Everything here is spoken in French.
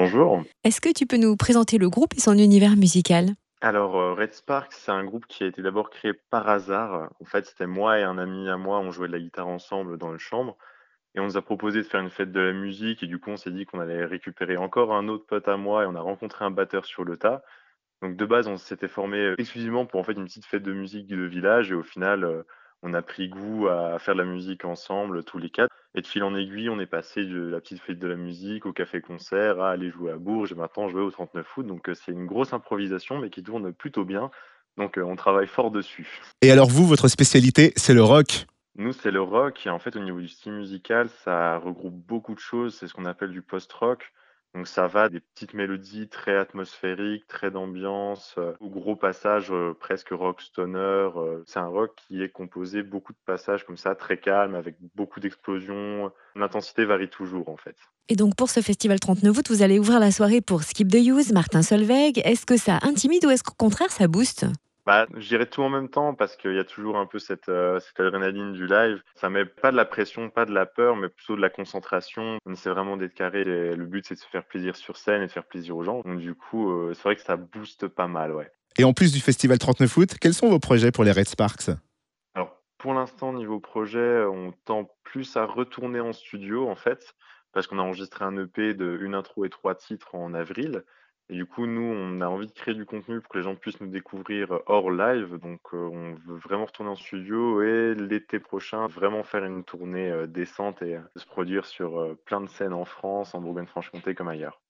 Bonjour. Est-ce que tu peux nous présenter le groupe et son univers musical? Alors, heu, Red Spark, c'est un groupe qui a été d'abord créé par hasard. En fait, c'était moi et un ami à moi, on jouait de la guitare ensemble dans une chambre et on nous a proposé de faire une fête de la musique et du coup, on s'est dit qu'on allait récupérer encore un autre pote à moi et on a rencontré un batteur sur le tas. Donc de base, on s'était formé, heu, exclusivement pour, en fait, une petite fête de musique de village et au final, heu, on a pris goût à faire de la musique ensemble tous les 4 et de fil en aiguille, on est passé de la petite fête de la musique au café-concert à aller jouer à Bourges et maintenant jouer au 39 août. Donc heu, c'est une grosse improvisation mais qui tourne plutôt bien. Donc heu, on travaille fort dessus. Et alors vous, votre spécialité, c'est le rock? Nous, c'est le rock et en fait, au niveau du style musical, ça regroupe beaucoup de choses. C'est ce qu'on appelle du post-rock. Donc ça va des petites mélodies très atmosphériques, très d'ambiance, aux gros passages, heu, presque rock stoner, heu. C'est un rock qui est composé beaucoup de passages comme ça, très calmes, avec beaucoup d'explosions. L'intensité varie toujours, en fait. Et donc pour ce festival 39 août, vous allez ouvrir la soirée pour Skip the Use, Martin Solveig. Est-ce que ça intimide ou est-ce qu'au contraire ça booste? Bah, je dirais tout en même temps parce qu'il y a toujours un peu cette, heu, cette adrénaline du live. Ça met pas de la pression, pas de la peur, mais plutôt de la concentration. On essaie vraiment d'être carré et le but, c'est de se faire plaisir sur scène et de faire plaisir aux gens. Donc du coup, heu, c'est vrai que ça booste pas mal, ouais. Et en plus du festival 39 août, quels sont vos projets pour les Red Sparks? Alors, pour l'instant, niveau projet, on tend plus à retourner en studio, en fait, parce qu'on a enregistré un EP de 1 intro et 3 titres en avril et du coup, nous, on a envie de créer du contenu pour que les gens puissent nous découvrir, heu, hors live. Donc heu, on veut vraiment retourner en studio et l'été prochain, vraiment faire une tournée, heu, décente et se produire sur, plein de scènes en France, en Bourgogne-Franche-Comté comme ailleurs.